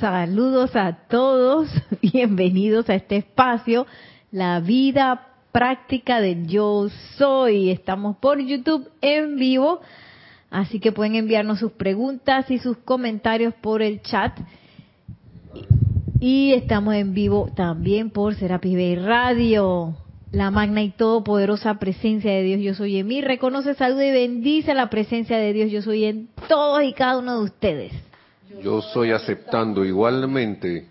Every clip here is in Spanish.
Saludos a todos, bienvenidos a este espacio, la vida práctica de yo soy. Estamos por YouTube en vivo, así que pueden enviarnos sus preguntas y sus comentarios por el chat. Y estamos en vivo también por Serapis Bay Radio. La magna y todopoderosa presencia de Dios yo soy en mí. Reconoce, saluda y bendice la presencia de Dios yo soy en todos y cada uno de ustedes. Yo soy aceptando igualmente.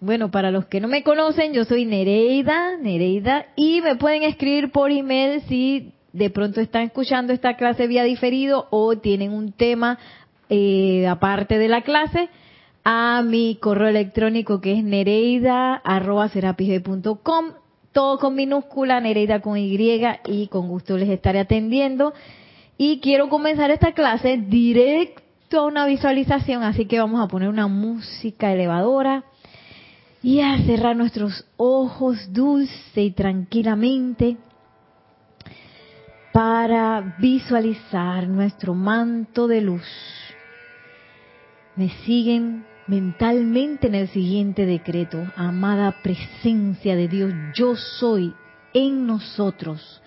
Bueno, para los que no me conocen, yo soy Nereida, Nereida, y me pueden escribir por email si de pronto están escuchando esta clase vía diferido o tienen un tema eh, aparte de la clase a mi correo electrónico que es nereida.com, todo con minúscula, Nereida con Y y con gusto les estaré atendiendo. Y quiero comenzar esta clase directo a una visualización, así que vamos a poner una música elevadora y a cerrar nuestros ojos dulce y tranquilamente para visualizar nuestro manto de luz. Me siguen mentalmente en el siguiente decreto, amada presencia de Dios, yo soy en nosotros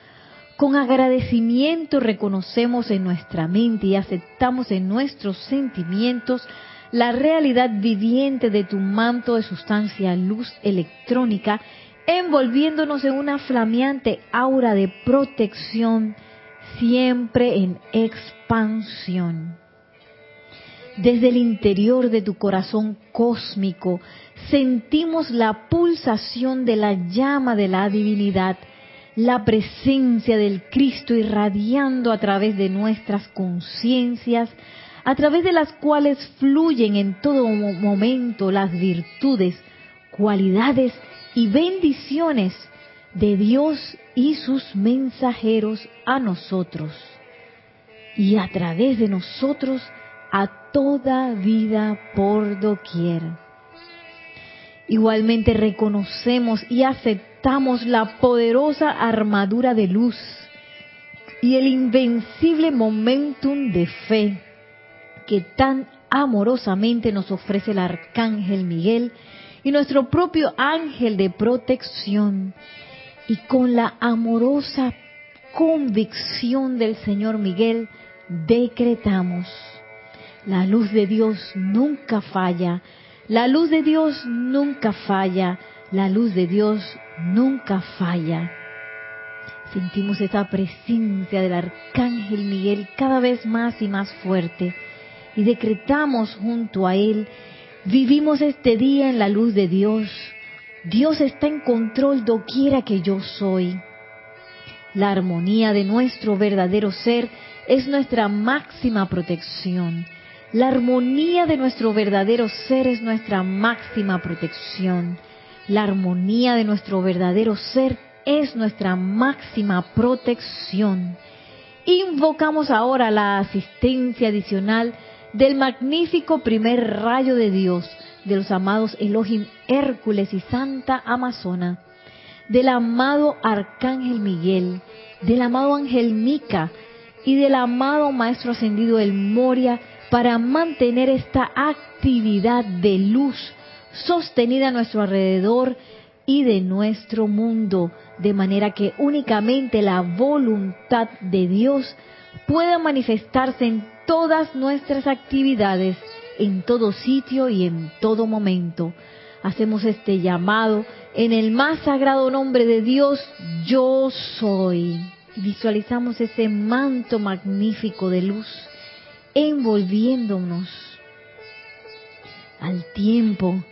con agradecimiento reconocemos en nuestra mente y aceptamos en nuestros sentimientos la realidad viviente de tu manto de sustancia luz electrónica, envolviéndonos en una flameante aura de protección, siempre en expansión. Desde el interior de tu corazón cósmico sentimos la pulsación de la llama de la divinidad la presencia del Cristo irradiando a través de nuestras conciencias, a través de las cuales fluyen en todo momento las virtudes, cualidades y bendiciones de Dios y sus mensajeros a nosotros y a través de nosotros a toda vida por doquier. Igualmente reconocemos y aceptamos la poderosa armadura de luz y el invencible momentum de fe que tan amorosamente nos ofrece el arcángel Miguel y nuestro propio ángel de protección. Y con la amorosa convicción del Señor Miguel decretamos, la luz de Dios nunca falla, la luz de Dios nunca falla, la luz de Dios nunca falla. Sentimos esa presencia del arcángel Miguel cada vez más y más fuerte y decretamos junto a él, vivimos este día en la luz de Dios. Dios está en control doquiera que yo soy. La armonía de nuestro verdadero ser es nuestra máxima protección. La armonía de nuestro verdadero ser es nuestra máxima protección. La armonía de nuestro verdadero ser es nuestra máxima protección. Invocamos ahora la asistencia adicional del magnífico primer rayo de Dios, de los amados Elohim Hércules y Santa Amazona, del amado Arcángel Miguel, del amado Ángel Mica y del amado Maestro Ascendido El Moria para mantener esta actividad de luz sostenida a nuestro alrededor y de nuestro mundo, de manera que únicamente la voluntad de Dios pueda manifestarse en todas nuestras actividades, en todo sitio y en todo momento. Hacemos este llamado en el más sagrado nombre de Dios, yo soy. Visualizamos ese manto magnífico de luz envolviéndonos al tiempo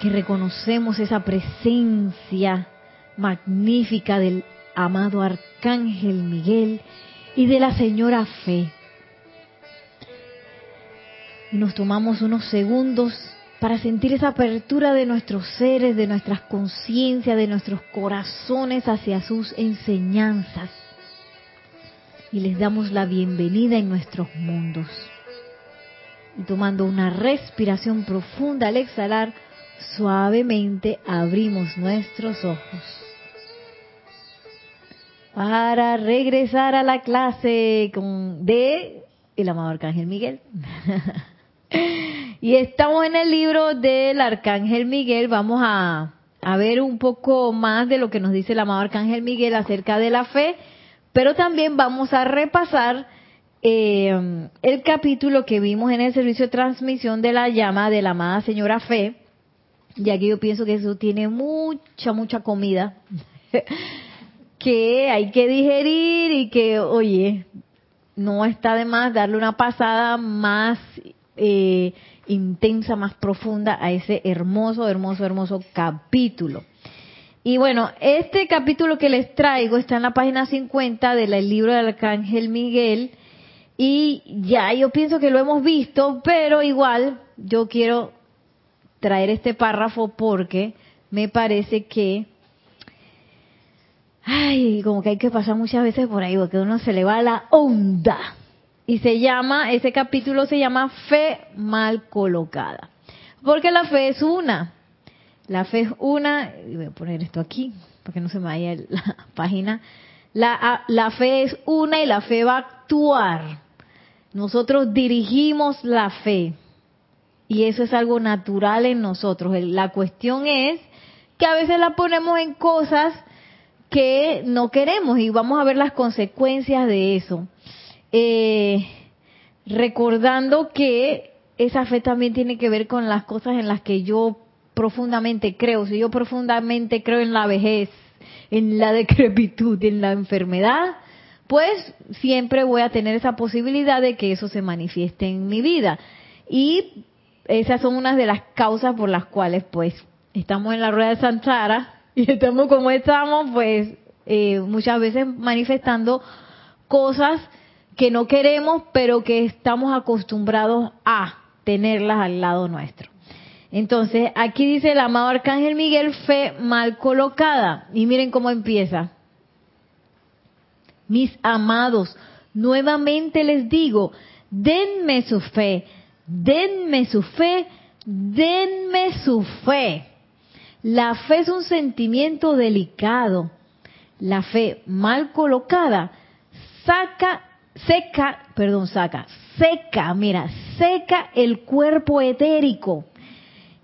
que reconocemos esa presencia magnífica del amado Arcángel Miguel y de la Señora Fe. Y nos tomamos unos segundos para sentir esa apertura de nuestros seres, de nuestras conciencias, de nuestros corazones hacia sus enseñanzas. Y les damos la bienvenida en nuestros mundos. Y tomando una respiración profunda al exhalar, suavemente abrimos nuestros ojos para regresar a la clase con, de el amado Arcángel Miguel. Y estamos en el libro del Arcángel Miguel. Vamos a, a ver un poco más de lo que nos dice el amado Arcángel Miguel acerca de la fe, pero también vamos a repasar eh, el capítulo que vimos en el servicio de transmisión de la llama de la amada señora Fe, ya que yo pienso que eso tiene mucha, mucha comida que hay que digerir y que, oye, no está de más darle una pasada más eh, intensa, más profunda a ese hermoso, hermoso, hermoso capítulo. Y bueno, este capítulo que les traigo está en la página 50 del libro del Arcángel Miguel y ya yo pienso que lo hemos visto, pero igual yo quiero traer este párrafo porque me parece que, ay, como que hay que pasar muchas veces por ahí, porque uno se le va la onda. Y se llama, ese capítulo se llama Fe mal colocada. Porque la fe es una. La fe es una, y voy a poner esto aquí, para que no se me vaya la página. La, la fe es una y la fe va a actuar. Nosotros dirigimos la fe y eso es algo natural en nosotros. La cuestión es que a veces la ponemos en cosas que no queremos y vamos a ver las consecuencias de eso. Eh, recordando que esa fe también tiene que ver con las cosas en las que yo profundamente creo. Si yo profundamente creo en la vejez, en la decrepitud, en la enfermedad, pues siempre voy a tener esa posibilidad de que eso se manifieste en mi vida. Y esas son unas de las causas por las cuales pues estamos en la rueda de Sanchara y estamos como estamos, pues eh, muchas veces manifestando cosas que no queremos, pero que estamos acostumbrados a tenerlas al lado nuestro. Entonces, aquí dice el amado Arcángel Miguel, fe mal colocada. Y miren cómo empieza mis amados, nuevamente les digo, denme su fe, denme su fe, denme su fe. La fe es un sentimiento delicado. La fe mal colocada saca, seca, perdón, saca, seca, mira, seca el cuerpo etérico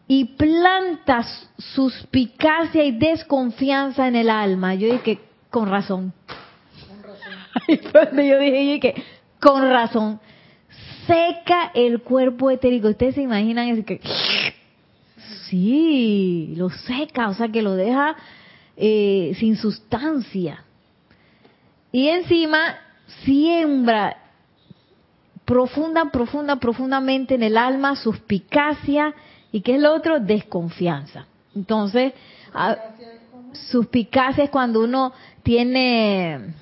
y planta suspicacia y desconfianza en el alma. Yo dije, con razón, y yo dije que, con razón, seca el cuerpo etérico. Ustedes se imaginan es que, sí, lo seca, o sea que lo deja eh, sin sustancia. Y encima siembra profunda, profunda, profundamente en el alma suspicacia y qué es lo otro, desconfianza. Entonces, suspicacia es cuando uno tiene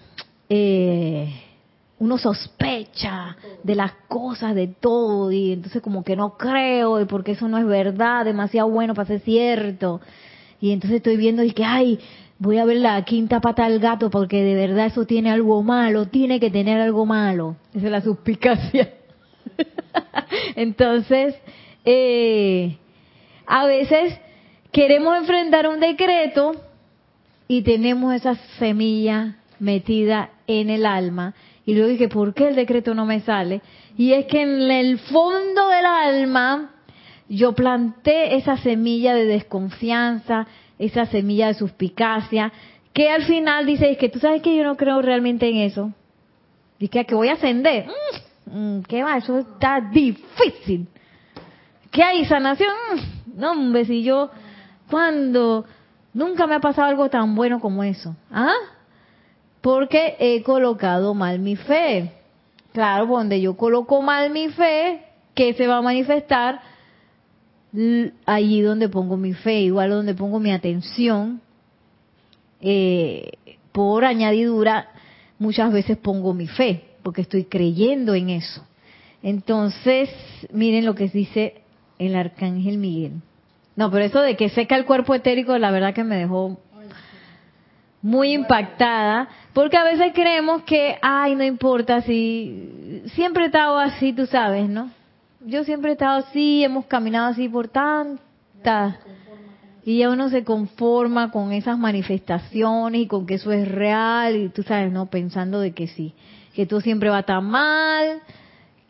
eh, uno sospecha de las cosas, de todo, y entonces como que no creo, y porque eso no es verdad, demasiado bueno para ser cierto. Y entonces estoy viendo y que, ay, voy a ver la quinta pata del gato porque de verdad eso tiene algo malo, tiene que tener algo malo. Esa es la suspicacia. entonces, eh, a veces queremos enfrentar un decreto y tenemos esa semilla metida en el alma. Y luego dije, ¿por qué el decreto no me sale? Y es que en el fondo del alma yo planté esa semilla de desconfianza, esa semilla de suspicacia, que al final dice, es que tú sabes que yo no creo realmente en eso. Dice que voy a ascender. Mm, mm, ¿Qué va? Eso está difícil. ¿Qué hay? ¿Sanación? Mm, no, hombre, si yo, cuando nunca me ha pasado algo tan bueno como eso. ¿Ah? porque he colocado mal mi fe. Claro, donde yo coloco mal mi fe, ¿qué se va a manifestar? Allí donde pongo mi fe, igual donde pongo mi atención. Eh, por añadidura, muchas veces pongo mi fe, porque estoy creyendo en eso. Entonces, miren lo que dice el arcángel Miguel. No, pero eso de que seca el cuerpo etérico, la verdad que me dejó muy impactada, porque a veces creemos que, ay, no importa si siempre he estado así, tú sabes, ¿no? Yo siempre he estado así, hemos caminado así por tantas. Y ya uno se conforma con esas manifestaciones y con que eso es real y tú sabes, ¿no? Pensando de que sí, que todo siempre va tan mal,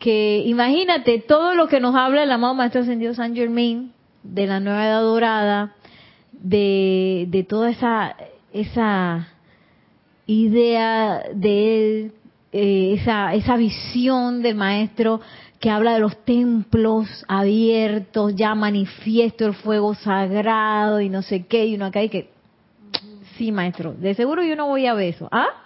que imagínate todo lo que nos habla el amado Maestro Ascendido San Germain de la nueva edad dorada, de, de toda esa, esa idea de él, eh, esa, esa visión del maestro que habla de los templos abiertos, ya manifiesto el fuego sagrado y no sé qué, y uno acá y que, sí maestro, de seguro yo no voy a ver eso, ¿ah?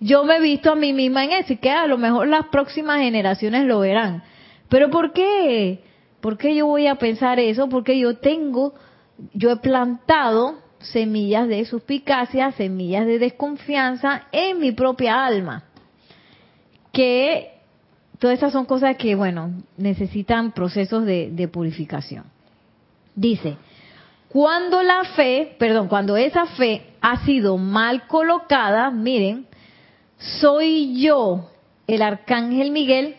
Yo me he visto a mí misma en eso y que a lo mejor las próximas generaciones lo verán. Pero ¿por qué? ¿Por qué yo voy a pensar eso? Porque yo tengo, yo he plantado semillas de suspicacia, semillas de desconfianza en mi propia alma. Que todas esas son cosas que, bueno, necesitan procesos de, de purificación. Dice, cuando la fe, perdón, cuando esa fe ha sido mal colocada, miren, soy yo, el arcángel Miguel,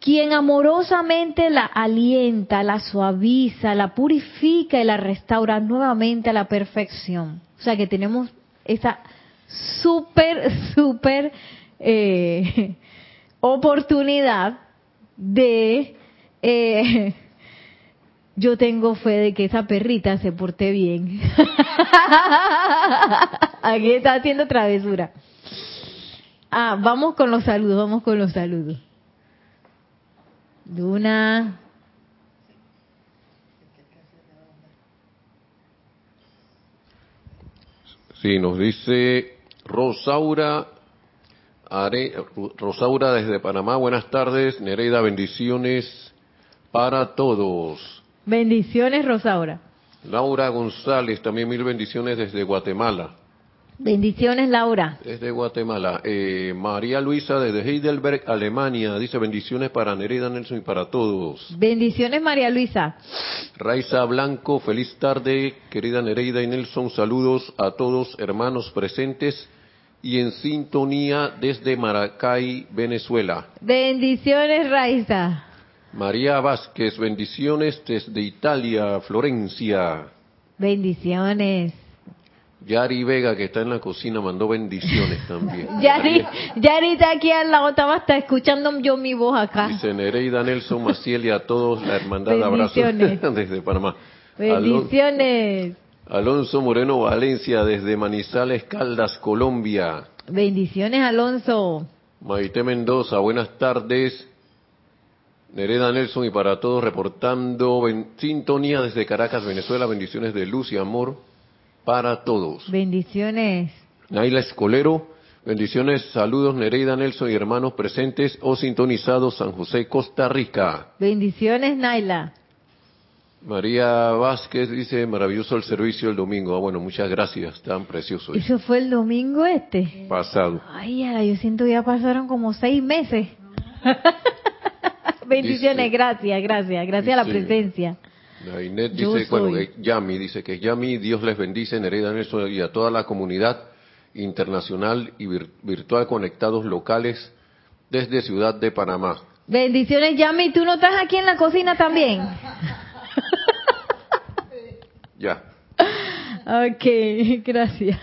quien amorosamente la alienta, la suaviza, la purifica y la restaura nuevamente a la perfección. O sea que tenemos esa súper, súper eh, oportunidad de... Eh, yo tengo fe de que esa perrita se porte bien. Aquí está haciendo travesura. Ah, vamos con los saludos, vamos con los saludos. Luna. Sí, nos dice Rosaura, Rosaura desde Panamá, buenas tardes, Nereida, bendiciones para todos. Bendiciones, Rosaura. Laura González, también mil bendiciones desde Guatemala. Bendiciones, Laura. Desde Guatemala. Eh, María Luisa desde Heidelberg, Alemania. Dice bendiciones para Nereida Nelson y para todos. Bendiciones, María Luisa. Raiza Blanco, feliz tarde, querida Nereida y Nelson. Saludos a todos, hermanos presentes y en sintonía desde Maracay, Venezuela. Bendiciones, Raiza. María Vázquez, bendiciones desde Italia, Florencia. Bendiciones. Yari Vega, que está en la cocina, mandó bendiciones también. Yari, Yari está aquí al lado, estaba hasta escuchando yo mi voz acá. Dice Nereida Nelson Maciel y a todos la hermandad de abrazos desde Panamá. Bendiciones. Alonso Moreno Valencia, desde Manizales, Caldas, Colombia. Bendiciones, Alonso. Maite Mendoza, buenas tardes. Nereda Nelson y para todos reportando sintonía desde Caracas, Venezuela. Bendiciones de luz y amor para todos. Bendiciones. Naila Escolero, bendiciones, saludos Nereida Nelson y hermanos presentes o sintonizados San José, Costa Rica. Bendiciones, Naila. María Vázquez dice, maravilloso el servicio el domingo. Ah, bueno, muchas gracias, tan precioso. ¿Eso fue el domingo este? Pasado. Ay, yo siento que ya pasaron como seis meses. Bendiciones, gracias, gracias, gracias a la presencia. La Inés dice, bueno, Yami dice que Yami, Dios les bendice, Nereda eso y a toda la comunidad internacional y virtual conectados locales desde Ciudad de Panamá. Bendiciones, Yami. ¿Tú no estás aquí en la cocina también? ya. Ok, gracias.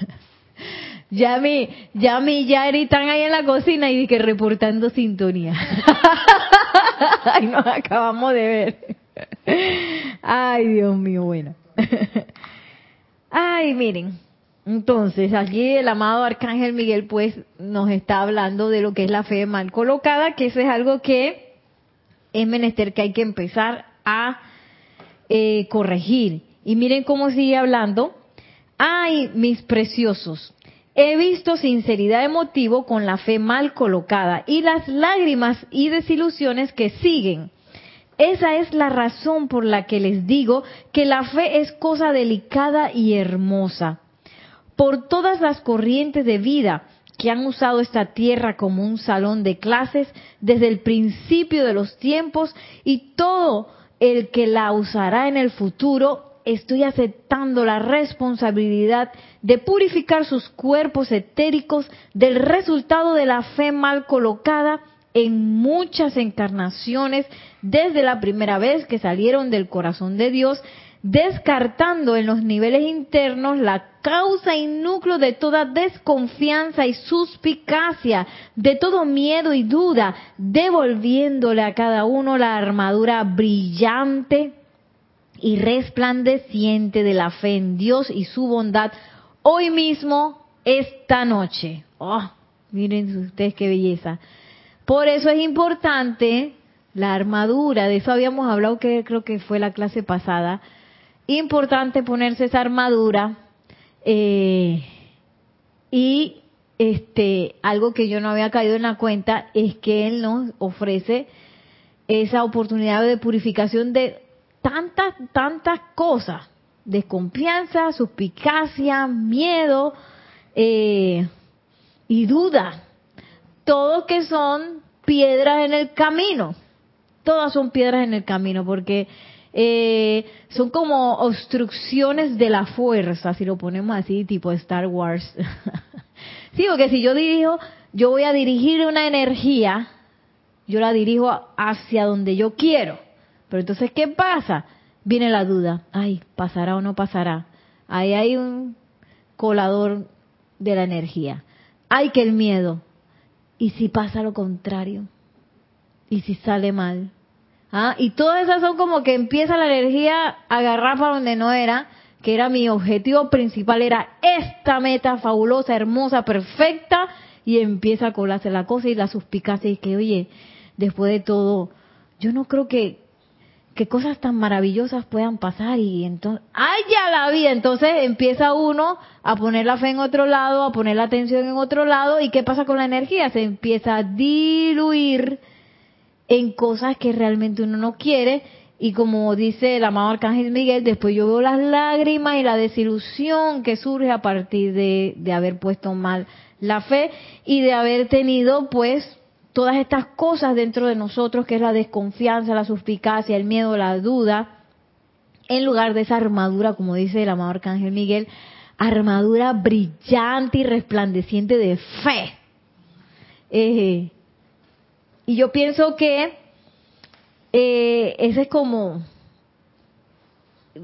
Yami, Yami y Yari están ahí en la cocina y que reportando sintonía. Ay, nos acabamos de ver. Ay, Dios mío, bueno. Ay, miren. Entonces, aquí el amado Arcángel Miguel pues nos está hablando de lo que es la fe mal colocada, que eso es algo que es menester que hay que empezar a eh, corregir. Y miren cómo sigue hablando. Ay, mis preciosos, he visto sinceridad de motivo con la fe mal colocada y las lágrimas y desilusiones que siguen esa es la razón por la que les digo que la fe es cosa delicada y hermosa. Por todas las corrientes de vida que han usado esta tierra como un salón de clases desde el principio de los tiempos y todo el que la usará en el futuro, estoy aceptando la responsabilidad de purificar sus cuerpos etéricos del resultado de la fe mal colocada en muchas encarnaciones desde la primera vez que salieron del corazón de Dios, descartando en los niveles internos la causa y núcleo de toda desconfianza y suspicacia, de todo miedo y duda, devolviéndole a cada uno la armadura brillante y resplandeciente de la fe en Dios y su bondad hoy mismo, esta noche. Oh, miren ustedes qué belleza. Por eso es importante la armadura, de eso habíamos hablado que creo que fue la clase pasada, importante ponerse esa armadura eh, y este algo que yo no había caído en la cuenta es que él nos ofrece esa oportunidad de purificación de tantas tantas cosas. Desconfianza suspicacia miedo eh, y duda todos que son piedras en el camino todas son piedras en el camino porque eh, son como obstrucciones de la fuerza, si lo ponemos así, tipo Star Wars. sí, porque si yo dirijo, yo voy a dirigir una energía, yo la dirijo hacia donde yo quiero. Pero entonces, ¿qué pasa? Viene la duda, ay, ¿pasará o no pasará? Ahí hay un colador de la energía. Hay que el miedo. ¿Y si pasa lo contrario? ¿Y si sale mal? ¿Ah? Y todas esas son como que empieza la energía a agarrar para donde no era, que era mi objetivo principal, era esta meta fabulosa, hermosa, perfecta, y empieza a colarse la cosa y la suspicacia y que, oye, después de todo, yo no creo que, que cosas tan maravillosas puedan pasar y entonces, ¡ay, ya la vi! Entonces empieza uno a poner la fe en otro lado, a poner la atención en otro lado, y ¿qué pasa con la energía? Se empieza a diluir en cosas que realmente uno no quiere. Y como dice el amado Arcángel Miguel, después yo veo las lágrimas y la desilusión que surge a partir de, de haber puesto mal la fe y de haber tenido pues todas estas cosas dentro de nosotros, que es la desconfianza, la suspicacia, el miedo, la duda, en lugar de esa armadura, como dice el amado Arcángel Miguel, armadura brillante y resplandeciente de fe. Y yo pienso que eh, ese es como,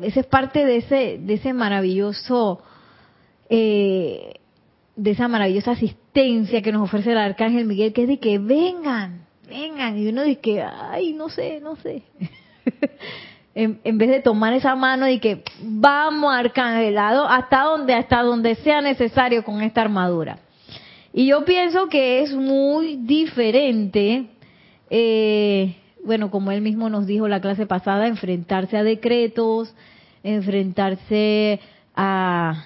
ese es parte de ese, de ese maravilloso, eh, de esa maravillosa asistencia que nos ofrece el Arcángel Miguel, que es de que vengan, vengan, y uno dice que, ay, no sé, no sé. en, en, vez de tomar esa mano y que vamos arcangelado hasta donde, hasta donde sea necesario con esta armadura. Y yo pienso que es muy diferente eh, bueno, como él mismo nos dijo la clase pasada, enfrentarse a decretos, enfrentarse a,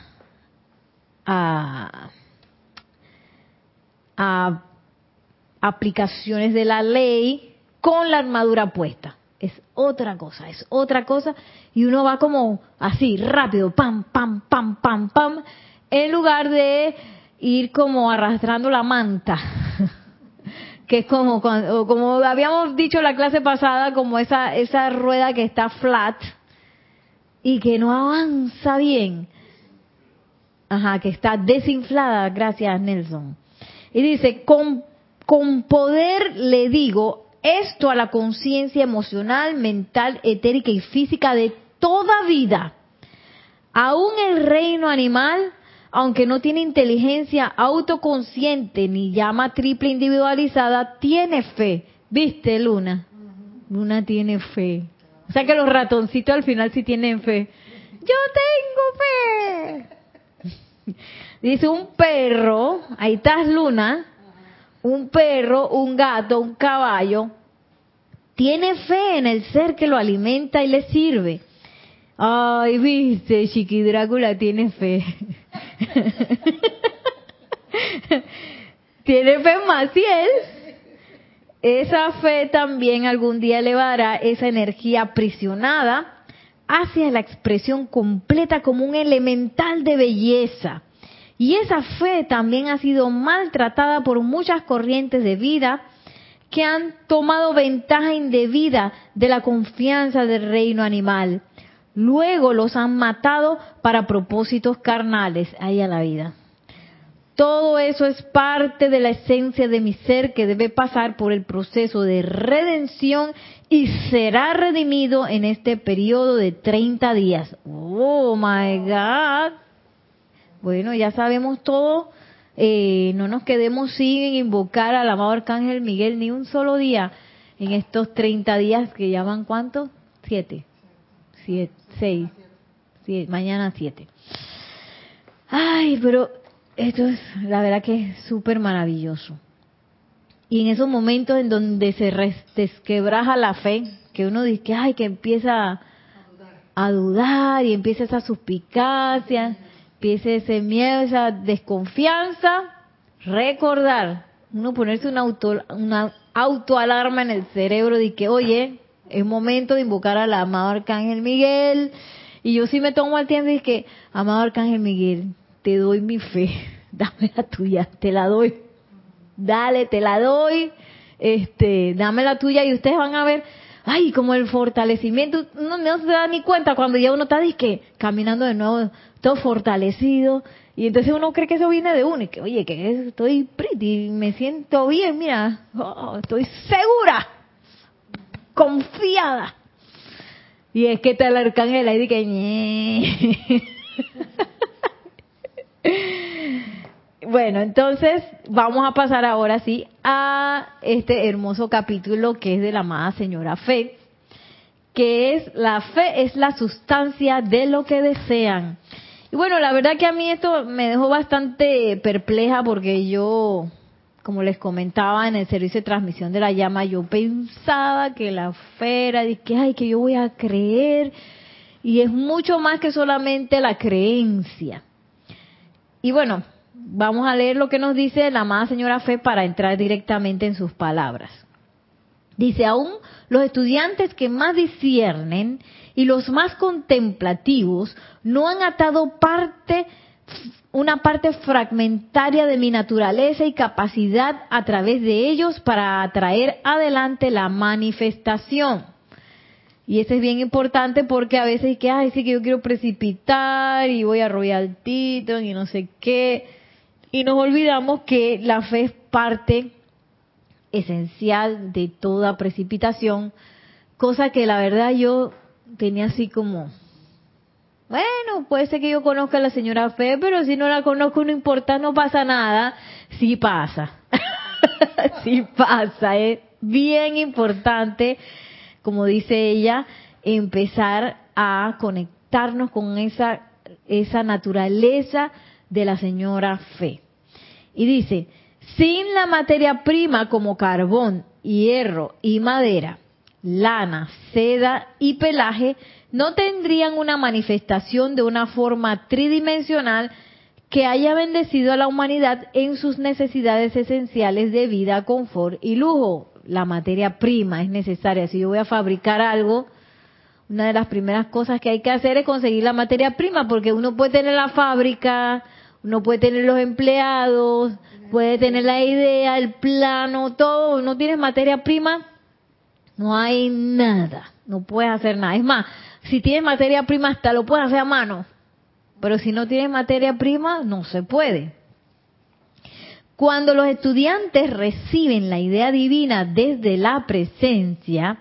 a aplicaciones de la ley con la armadura puesta. Es otra cosa, es otra cosa. Y uno va como así, rápido, pam, pam, pam, pam, pam, en lugar de ir como arrastrando la manta que es como como habíamos dicho la clase pasada, como esa esa rueda que está flat y que no avanza bien. Ajá, que está desinflada, gracias Nelson. Y dice, con, con poder le digo esto a la conciencia emocional, mental, etérica y física de toda vida. Aún el reino animal aunque no tiene inteligencia autoconsciente ni llama triple individualizada, tiene fe. ¿Viste, Luna? Luna tiene fe. O sea que los ratoncitos al final sí tienen fe. Yo tengo fe. Dice un perro, ahí estás Luna, un perro, un gato, un caballo, tiene fe en el ser que lo alimenta y le sirve. Ay, viste, Chiqui Drácula tiene fe. tiene fe más Maciel. Esa fe también algún día elevará esa energía aprisionada hacia la expresión completa como un elemental de belleza. Y esa fe también ha sido maltratada por muchas corrientes de vida que han tomado ventaja indebida de la confianza del reino animal Luego los han matado para propósitos carnales. Ahí a la vida. todo eso es parte de la esencia de mi ser que debe pasar por el proceso de redención y será redimido en este periodo de 30 días. Oh my God. Bueno, ya sabemos todo. Eh, no nos quedemos sin invocar al amado Arcángel Miguel ni un solo día en estos 30 días que llaman cuánto? Siete. Siete, seis. Siete, mañana siete. Ay, pero esto es, la verdad que es súper maravilloso. Y en esos momentos en donde se desquebraja la fe, que uno dice que, ay, que empieza a dudar y empieza esa suspicacia, empieza ese miedo, esa desconfianza, recordar, uno ponerse una auto, una autoalarma en el cerebro de que, oye, es momento de invocar al amado Arcángel Miguel. Y yo sí me tomo el tiempo y que, amado Arcángel Miguel, te doy mi fe, dame la tuya, te la doy. Dale, te la doy. Este, dame la tuya y ustedes van a ver, ay, como el fortalecimiento, no, no se da ni cuenta cuando ya uno está disque caminando de nuevo, todo fortalecido, y entonces uno cree que eso viene de uno, y que, oye, que estoy pretty, me siento bien, mira, oh, estoy segura, confiada. Y es que está el arcángel ahí, que, Bueno, entonces vamos a pasar ahora sí a este hermoso capítulo que es de la amada señora Fe, que es la fe es la sustancia de lo que desean. Y bueno, la verdad que a mí esto me dejó bastante perpleja porque yo, como les comentaba en el servicio de transmisión de la llama, yo pensaba que la fe era de que, ay, que yo voy a creer. Y es mucho más que solamente la creencia. Y bueno, vamos a leer lo que nos dice la amada señora Fe para entrar directamente en sus palabras. Dice, aún los estudiantes que más disciernen y los más contemplativos no han atado parte, una parte fragmentaria de mi naturaleza y capacidad a través de ellos para atraer adelante la manifestación. Y eso es bien importante porque a veces que, ay, sí que yo quiero precipitar y voy a Royal Teton y no sé qué. Y nos olvidamos que la fe es parte esencial de toda precipitación, cosa que la verdad yo tenía así como, bueno, puede ser que yo conozca a la señora Fe, pero si no la conozco no importa, no pasa nada. Sí pasa, sí pasa, es bien importante, como dice ella, empezar a conectarnos con esa, esa naturaleza de la señora Fe. Y dice, sin la materia prima como carbón, hierro y madera, lana, seda y pelaje, no tendrían una manifestación de una forma tridimensional que haya bendecido a la humanidad en sus necesidades esenciales de vida, confort y lujo. La materia prima es necesaria. Si yo voy a fabricar algo, una de las primeras cosas que hay que hacer es conseguir la materia prima, porque uno puede tener la fábrica, uno puede tener los empleados, puede tener la idea, el plano, todo. No tienes materia prima, no hay nada. No puedes hacer nada. Es más, si tienes materia prima, hasta lo puedes hacer a mano. Pero si no tienes materia prima, no se puede. Cuando los estudiantes reciben la idea divina desde la presencia,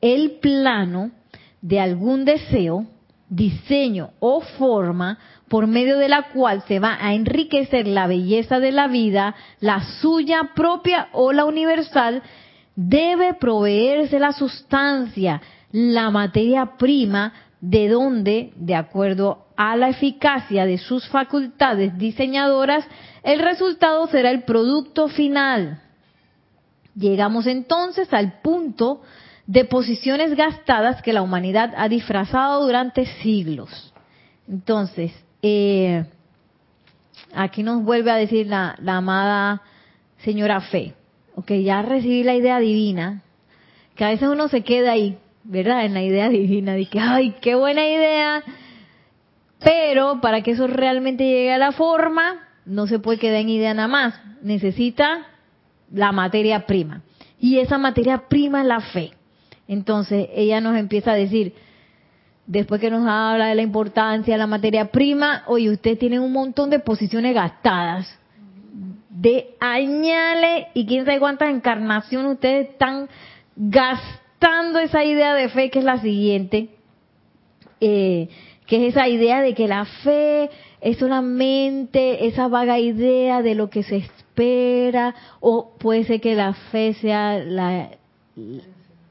el plano de algún deseo, diseño o forma por medio de la cual se va a enriquecer la belleza de la vida, la suya propia o la universal, debe proveerse la sustancia, la materia prima, de donde, de acuerdo a la eficacia de sus facultades diseñadoras, el resultado será el producto final. Llegamos entonces al punto de posiciones gastadas que la humanidad ha disfrazado durante siglos. Entonces, eh, aquí nos vuelve a decir la, amada señora Fe, ok, ya recibí la idea divina, que a veces uno se queda ahí, ¿verdad? En la idea divina, de que, ay, qué buena idea, pero para que eso realmente llegue a la forma, no se puede quedar en idea nada más, necesita la materia prima. Y esa materia prima es la fe. Entonces ella nos empieza a decir, después que nos habla de la importancia de la materia prima, oye, usted tiene un montón de posiciones gastadas. De añales y quién sabe cuántas encarnaciones ustedes están gastando esa idea de fe que es la siguiente, eh, que es esa idea de que la fe es solamente esa vaga idea de lo que se espera o puede ser que la fe sea la,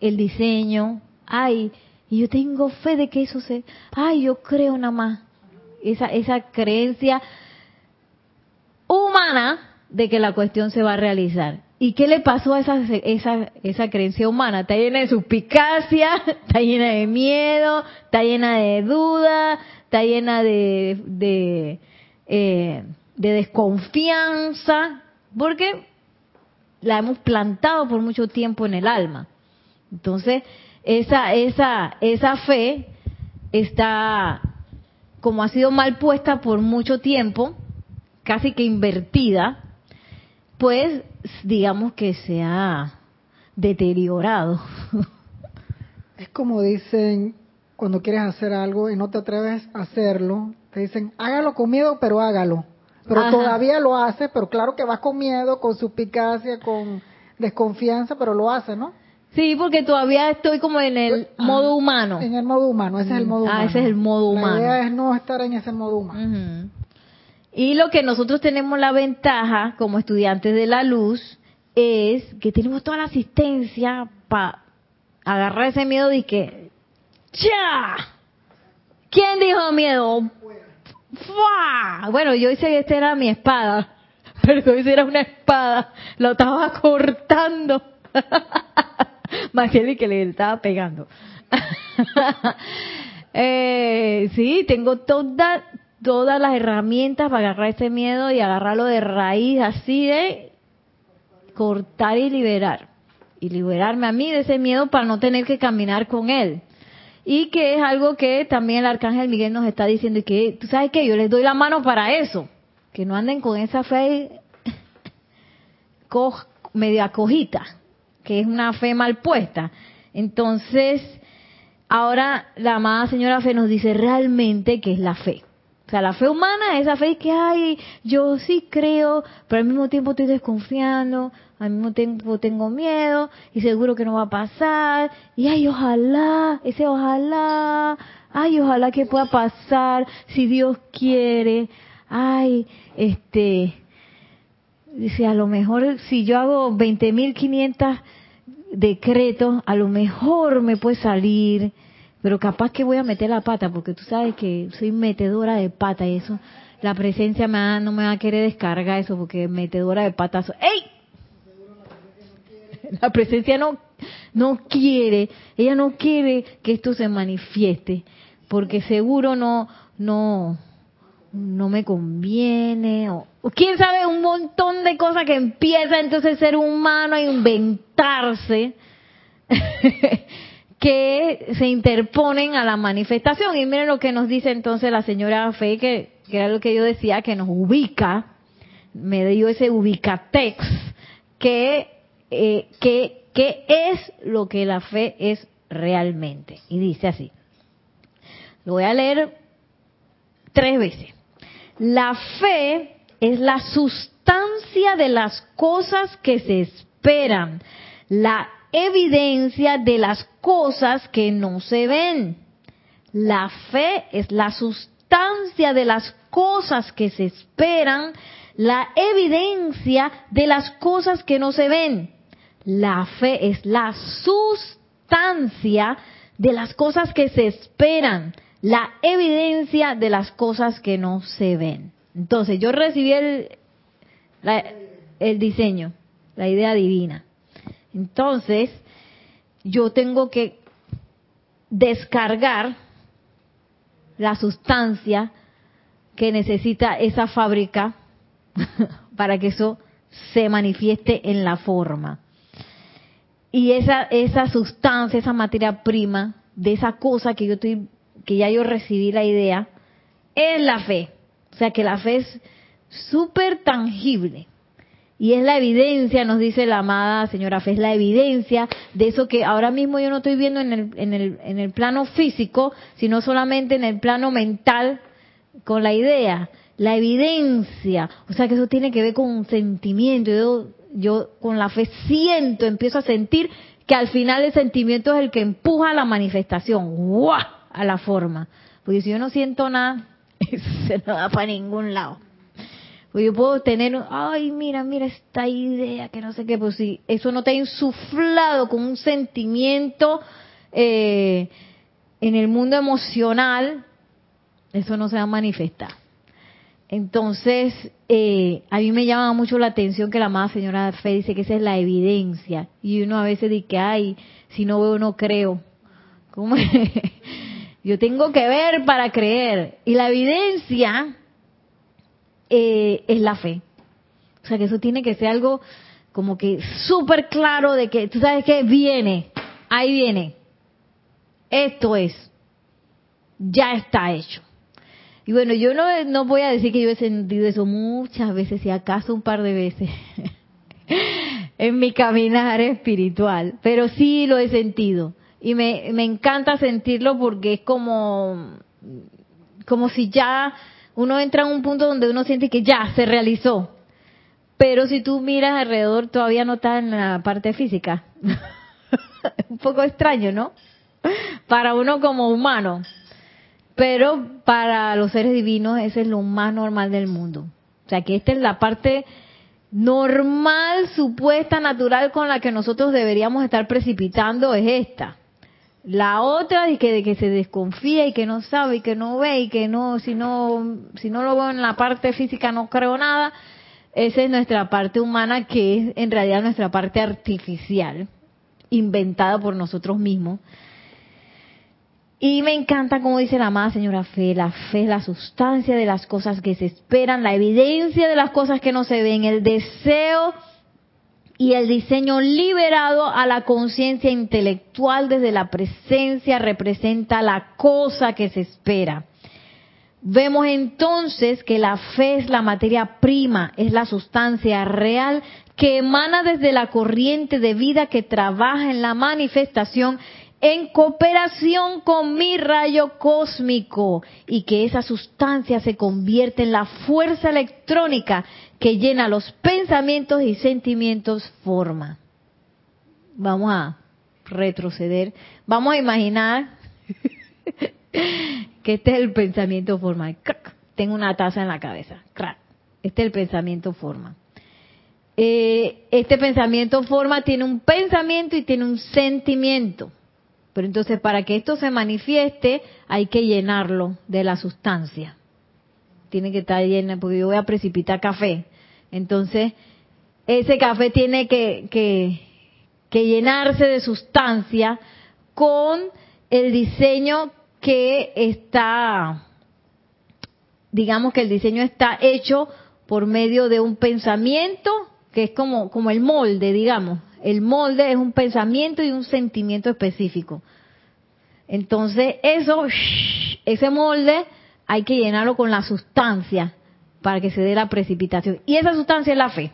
el diseño. Ay, yo tengo fe de que eso se... Ay, yo creo nada más. Esa, esa creencia humana de que la cuestión se va a realizar. ¿Y qué le pasó a esa, esa, esa creencia humana? Está llena de suspicacia, está llena de miedo, está llena de duda, está llena de, de, eh, de desconfianza, porque la hemos plantado por mucho tiempo en el alma. Entonces, esa, esa, esa fe está, como ha sido mal puesta por mucho tiempo, casi que invertida, pues digamos que se ha deteriorado. Es como dicen cuando quieres hacer algo y no te atreves a hacerlo, te dicen, hágalo con miedo, pero hágalo. Pero todavía lo hace, pero claro que vas con miedo, con suspicacia, con desconfianza, pero lo hace, ¿no? Sí, porque todavía estoy como en el pues, modo humano. En el modo humano, ese es el modo humano. Ah, ese es el modo humano. La idea es no estar en ese modo humano. Y lo que nosotros tenemos la ventaja como estudiantes de la luz es que tenemos toda la asistencia para agarrar ese miedo de que ¡Ya! ¿Quién dijo miedo? ¡Fua! Bueno, yo hice que esta era mi espada, pero yo era una espada, lo estaba cortando. y que le estaba pegando. eh, sí, tengo todas todas las herramientas para agarrar ese miedo y agarrarlo de raíz, así de cortar y liberar. Y liberarme a mí de ese miedo para no tener que caminar con él. Y que es algo que también el arcángel Miguel nos está diciendo y que, tú sabes que yo les doy la mano para eso. Que no anden con esa fe media cojita que es una fe mal puesta. Entonces, ahora la amada señora fe nos dice realmente que es la fe. O sea, la fe humana es esa fe que, ay, yo sí creo, pero al mismo tiempo estoy desconfiando, al mismo tiempo tengo miedo y seguro que no va a pasar. Y ay, ojalá, ese ojalá, ay, ojalá que pueda pasar si Dios quiere. Ay, este, Dice, a lo mejor si yo hago 20.500 decretos, a lo mejor me puede salir, pero capaz que voy a meter la pata, porque tú sabes que soy metedora de pata y eso, la presencia me no me va a querer descargar eso, porque metedora de patas. ¡Ey! La presencia no, no quiere, ella no quiere que esto se manifieste, porque seguro no, no, no me conviene, o, quién sabe, un montón de cosas que empieza entonces el ser humano a inventarse que se interponen a la manifestación. Y miren lo que nos dice entonces la señora Fe, que, era lo que yo decía, que nos ubica, me dio ese ubicatex, que, eh, que, que es lo que la fe es realmente. Y dice así, lo voy a leer tres veces. La fe es la sustancia de las cosas que se esperan, la evidencia de las cosas que no se ven. La fe es la sustancia de las cosas que se esperan, la evidencia de las cosas que no se ven. La fe es la sustancia de las cosas que se esperan, la evidencia de las cosas que no se ven. Entonces, yo recibí el, el diseño, la idea divina. Entonces, yo tengo que descargar la sustancia que necesita esa fábrica para que eso se manifieste en la forma. Y esa, esa sustancia, esa materia prima de esa cosa que yo estoy que ya yo recibí la idea, es la fe. O sea que la fe es súper tangible. Y es la evidencia, nos dice la amada señora Fe, es la evidencia de eso que ahora mismo yo no estoy viendo en el, en el, en el plano físico, sino solamente en el plano mental con la idea. la evidencia, o sea que eso tiene que ver con un sentimiento. Yo, yo con la fe siento, empiezo a sentir que al final el sentimiento es el que empuja a la manifestación, ¡guau! a la forma. Porque si yo no siento nada, se no da para ningún lado. Pues yo puedo tener, ay, mira, mira esta idea, que no sé qué, pues si eso no te ha insuflado con un sentimiento eh, en el mundo emocional, eso no se va a manifestar. Entonces, eh, a mí me llama mucho la atención que la amada señora Fe dice que esa es la evidencia. Y uno a veces dice que, ay, si no veo, no creo. ¿Cómo Yo tengo que ver para creer. Y la evidencia eh, es la fe. O sea que eso tiene que ser algo como que súper claro de que tú sabes que viene, ahí viene. Esto es, ya está hecho. Y bueno, yo no, no voy a decir que yo he sentido eso muchas veces, si acaso un par de veces, en mi caminar espiritual, pero sí lo he sentido. Y me, me encanta sentirlo porque es como, como si ya uno entra en un punto donde uno siente que ya se realizó. Pero si tú miras alrededor, todavía no está en la parte física. un poco extraño, ¿no? Para uno como humano. Pero para los seres divinos, ese es lo más normal del mundo. O sea, que esta es la parte normal, supuesta, natural con la que nosotros deberíamos estar precipitando, es esta. La otra es que de que se desconfía y que no sabe y que no ve y que no si no si no lo veo en la parte física no creo nada. Esa es nuestra parte humana que es en realidad nuestra parte artificial, inventada por nosotros mismos. Y me encanta como dice la amada señora Fe, la fe es la sustancia de las cosas que se esperan, la evidencia de las cosas que no se ven, el deseo y el diseño liberado a la conciencia intelectual desde la presencia representa la cosa que se espera. Vemos entonces que la fe es la materia prima, es la sustancia real que emana desde la corriente de vida que trabaja en la manifestación en cooperación con mi rayo cósmico y que esa sustancia se convierte en la fuerza electrónica que llena los pensamientos y sentimientos forma. Vamos a retroceder, vamos a imaginar que este es el pensamiento forma. Tengo una taza en la cabeza. Este es el pensamiento forma. Eh, este pensamiento forma tiene un pensamiento y tiene un sentimiento. Pero entonces para que esto se manifieste hay que llenarlo de la sustancia. Tiene que estar llena, porque yo voy a precipitar café. Entonces, ese café tiene que, que, llenarse de sustancia con el diseño que está, digamos que el diseño está hecho por medio de un pensamiento que es como, como el molde, digamos. El molde es un pensamiento y un sentimiento específico. Entonces, eso, ese molde hay que llenarlo con la sustancia para que se dé la precipitación. Y esa sustancia es la fe.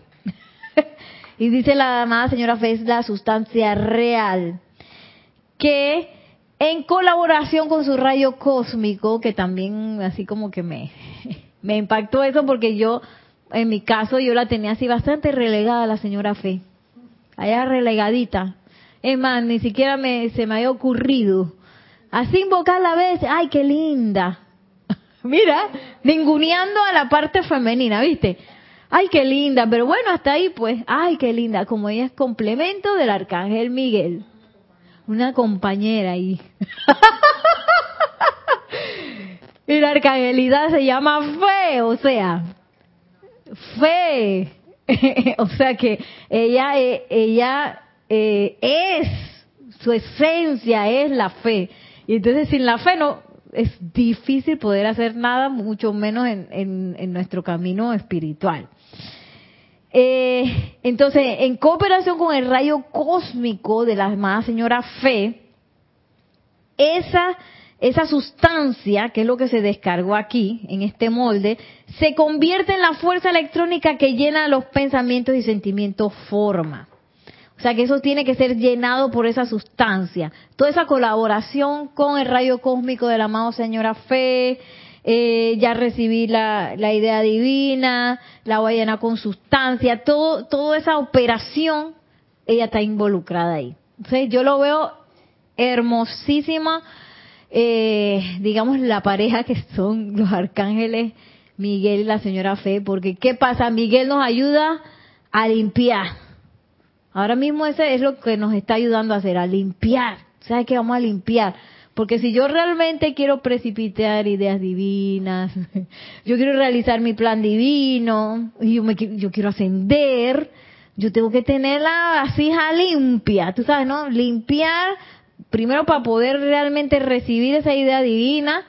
y dice la amada señora Fe, es la sustancia real, que en colaboración con su rayo cósmico, que también así como que me, me impactó eso porque yo, en mi caso, yo la tenía así bastante relegada la señora Fe, allá relegadita. Es más, ni siquiera me, se me había ocurrido. Así invocarla a veces, ay, qué linda. Mira, ninguneando a la parte femenina, ¿viste? Ay, qué linda, pero bueno, hasta ahí pues, ay, qué linda, como ella es complemento del arcángel Miguel. Una compañera ahí. y la arcangelidad se llama fe, o sea, fe. o sea que ella, eh, ella eh, es, su esencia es la fe. Y entonces sin la fe no, es difícil poder hacer nada, mucho menos en, nuestro camino espiritual. Eh, entonces, en cooperación con el rayo cósmico de la amada señora Fe, esa, esa sustancia, que es lo que se descargó aquí, en este molde, se convierte en la fuerza electrónica que llena los pensamientos y sentimientos forma. O sea que eso tiene que ser llenado por esa sustancia. Toda esa colaboración con el rayo cósmico del amado Señora Fe, eh, ya recibí la, la, idea divina, la voy a llenar con sustancia, todo, toda esa operación, ella está involucrada ahí. Entonces yo lo veo hermosísima, eh, digamos, la pareja que son los arcángeles Miguel y la señora Fe, porque ¿qué pasa? Miguel nos ayuda a limpiar. Ahora mismo ese es lo que nos está ayudando a hacer, a limpiar. ¿Sabes qué? Vamos a limpiar. Porque si yo realmente quiero precipitar ideas divinas, yo quiero realizar mi plan divino, y yo, me, yo quiero ascender, yo tengo que tener la vasija limpia, tú sabes, ¿no? Limpiar primero para poder realmente recibir esa idea divina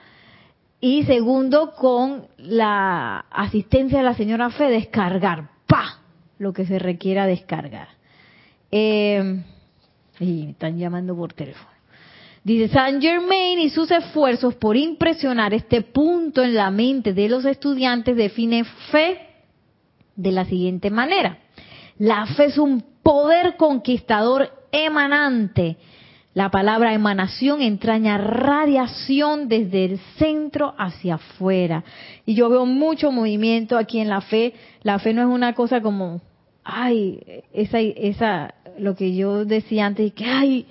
y segundo con la asistencia de la señora Fe descargar, pa, lo que se requiera descargar. Eh, y me están llamando por teléfono. Dice Saint Germain y sus esfuerzos por impresionar este punto en la mente de los estudiantes define fe de la siguiente manera. La fe es un poder conquistador emanante. La palabra emanación entraña radiación desde el centro hacia afuera. Y yo veo mucho movimiento aquí en la fe. La fe no es una cosa como, ay, esa, esa, lo que yo decía antes, que, ay,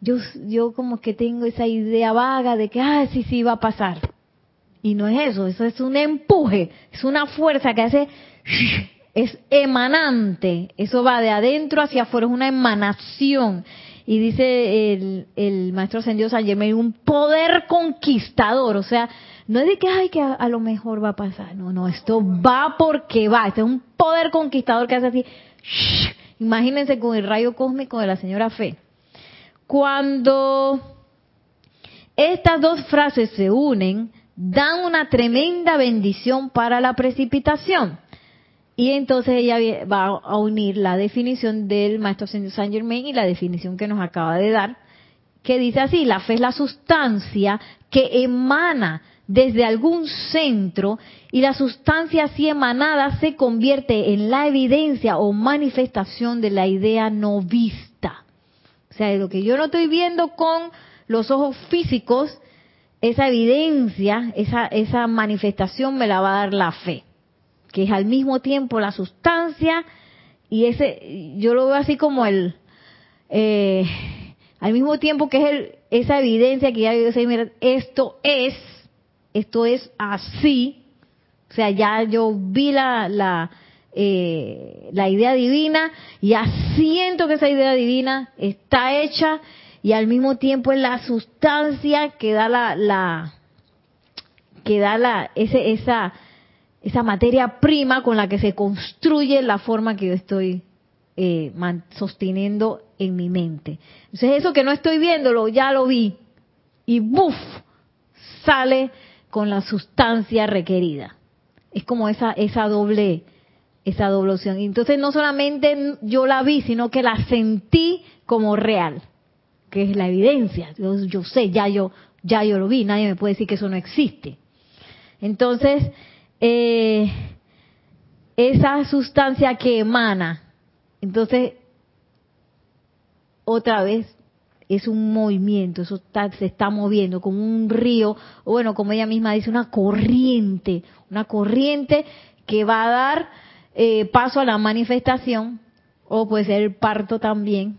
yo, yo como que tengo esa idea vaga de que, ay, sí, sí, va a pasar. Y no es eso, eso es un empuje, es una fuerza que hace es emanante, eso va de adentro hacia afuera, es una emanación. Y dice el, el maestro ascendido San Germain, un poder conquistador, o sea, no es de que, ay, que a, lo mejor va a pasar, no, no, esto va porque va, este es un poder conquistador que hace así, imagínense con el rayo cósmico de la señora Fe. Cuando estas dos frases se unen, dan una tremenda bendición para la precipitación. Y entonces ella va a unir la definición del maestro Saint Germain y la definición que nos acaba de dar, que dice así, la fe es la sustancia que emana desde algún centro y la sustancia así emanada se convierte en la evidencia o manifestación de la idea no vista. O sea, lo que yo no estoy viendo con los ojos físicos, esa evidencia, esa, esa manifestación me la va a dar la fe que es al mismo tiempo la sustancia y ese, yo lo veo así como el, eh, al mismo tiempo que es el, esa evidencia que ya yo sé, mira, esto es, esto es así, o sea, ya yo vi la, la, eh, la idea divina, ya siento que esa idea divina está hecha y al mismo tiempo es la sustancia que da la, la que da la, ese, esa, esa materia prima con la que se construye la forma que yo estoy eh, sosteniendo en mi mente. Entonces eso que no estoy viéndolo, ya lo vi. Y ¡buf! sale con la sustancia requerida. Es como esa, esa doble, esa doble opción. Entonces no solamente yo la vi, sino que la sentí como real, que es la evidencia. Yo, yo sé, ya yo, ya yo lo vi, nadie me puede decir que eso no existe. Entonces, eh, esa sustancia que emana. Entonces, otra vez, es un movimiento, eso se está moviendo como un río, o bueno, como ella misma dice, una corriente, una corriente que va a dar eh, paso a la manifestación, o puede ser el parto también.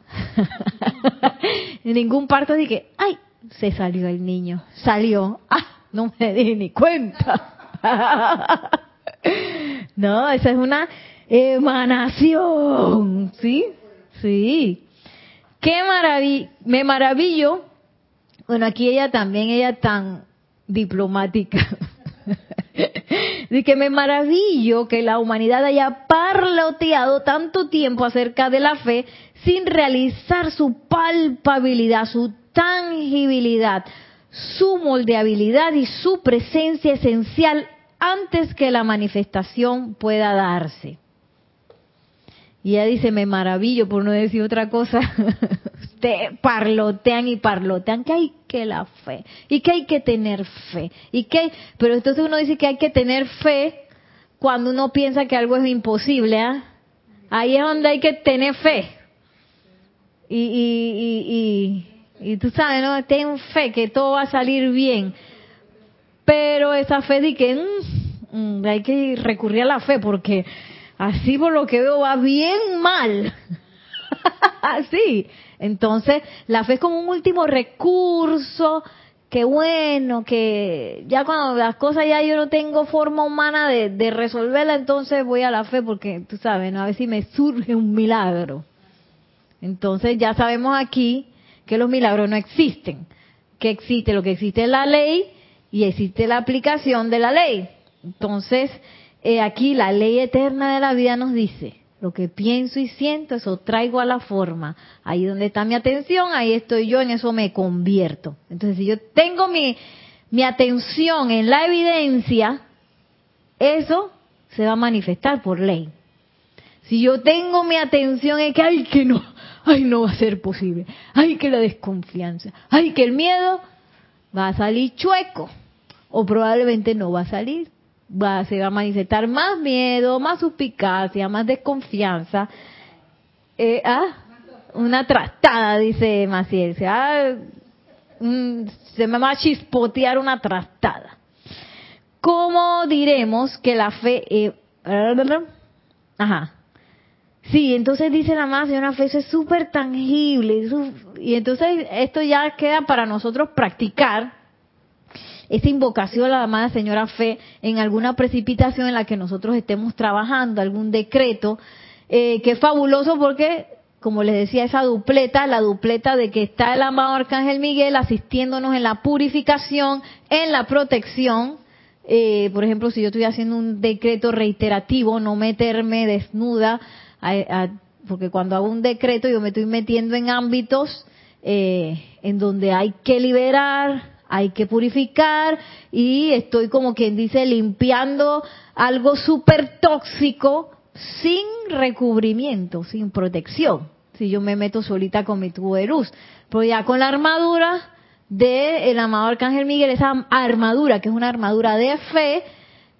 Ningún parto de que, ay, se salió el niño, salió, ah, no me di ni cuenta. no, esa es una emanación, ¿sí? Sí. Qué me maravillo. Bueno, aquí ella también, ella tan diplomática. de que me maravillo que la humanidad haya parloteado tanto tiempo acerca de la fe sin realizar su palpabilidad, su tangibilidad, su moldeabilidad y su presencia esencial antes que la manifestación pueda darse. Y ella dice, me maravillo por no decir otra cosa. Ustedes parlotean y parlotean que hay que la fe y que hay que tener fe y que pero entonces uno dice que hay que tener fe cuando uno piensa que algo es imposible, ¿ah? Ahí es donde hay que tener fe. Y, y, y, y tú sabes, ¿no? Ten fe que todo va a salir bien. Pero esa fe de que mm, mm, hay que recurrir a la fe porque así por lo que veo va bien mal. así. Entonces, la fe es como un último recurso, que bueno, que ya cuando las cosas ya yo no tengo forma humana de, resolverla, entonces voy a la fe porque tú sabes, ¿no? a ver si me surge un milagro. Entonces ya sabemos aquí que los milagros no existen, que existe lo que existe es la ley y existe la aplicación de la ley. Entonces, aquí la ley eterna de la vida nos dice, lo que pienso y siento, eso traigo a la forma. Ahí donde está mi atención, ahí estoy yo, en eso me convierto. Entonces, si yo tengo mi, mi atención en la evidencia, eso se va a manifestar por ley. Si yo tengo mi atención en que, ay, que no, ay, no va a ser posible, ay, que la desconfianza, ay, que el miedo va a salir chueco, o probablemente no va a salir, va, se va a manifestar más miedo, más suspicacia, más desconfianza. Eh, ah, una trastada, dice Maciel, se me va a chispotear una trastada. ¿Cómo diremos que la fe... Eh, ajá, Sí, entonces dice la más una fe es súper tangible. Y entonces esto ya queda para nosotros practicar esa invocación a la amada señora fe en alguna precipitación en la que nosotros estemos trabajando, algún decreto, eh, que es fabuloso porque, como les decía, esa dupleta, la dupleta de que está el amado Arcángel Miguel asistiéndonos en la purificación, en la protección, eh, por ejemplo, si yo estoy haciendo un decreto reiterativo, no meterme desnuda porque cuando hago un decreto yo me estoy metiendo en ámbitos eh, en donde hay que liberar, hay que purificar y estoy como quien dice limpiando algo súper tóxico sin recubrimiento, sin protección. Si yo me meto solita con mi tubo de luz, pero ya con la armadura del el amado Arcángel Miguel, esa armadura que es una armadura de fe,